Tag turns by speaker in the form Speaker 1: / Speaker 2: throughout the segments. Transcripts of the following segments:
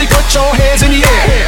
Speaker 1: Everybody put your hands in the air.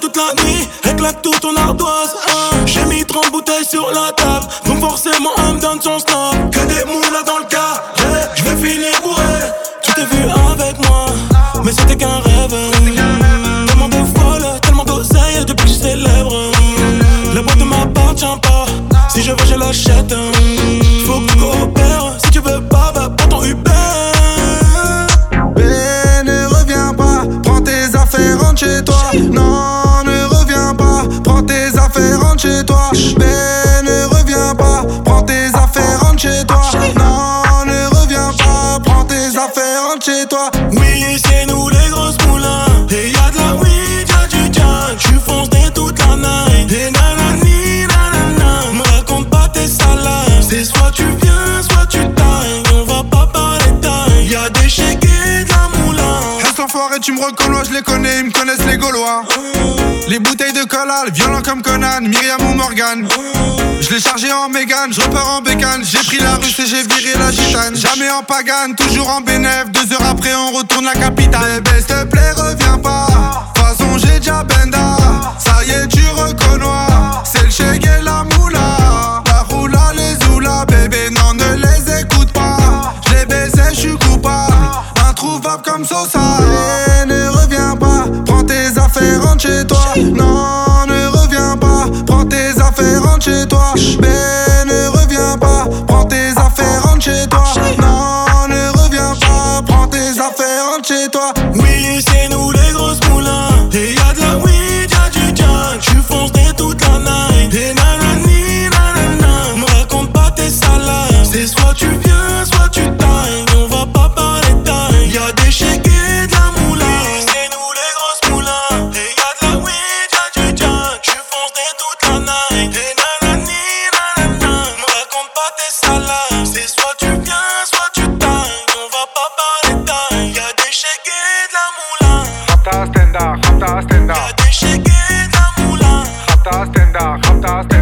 Speaker 1: Toute la nuit, éclate tout ton ardoise. Hein. J'ai mis 30 bouteilles sur la table, donc forcément on me donne son snap. Que des moules dans le cas, je vais finir bourré. Tu t'es vu avec moi, mais c'était qu'un rêve. Tellement de folle, tellement d'oseille depuis que je célèbre. La boîte ne m'appartient pas, si je veux je l'achète. Faut que tu coopères, si tu veux pas, va pas ton Uber.
Speaker 2: Mais ne reviens pas, prends tes affaires, rentre chez toi. Non, affaires, rentre chez toi. Mais Reste enfoiré, tu me reconnais, je les connais, ils me connaissent les Gaulois. Les bouteilles de cola, violents comme Conan, Myriam ou Morgan. Je l'ai chargé en Mégane, je repars en bécane. J'ai pris la russe et j'ai viré la gitane. Jamais en pagane, toujours en bénéf. Deux heures après, on retourne la capitale. Bébé, s'il te plaît, reviens pas. Rentre chez toi. Non, ne reviens pas, prends tes affaires, rentre chez toi.
Speaker 3: stars.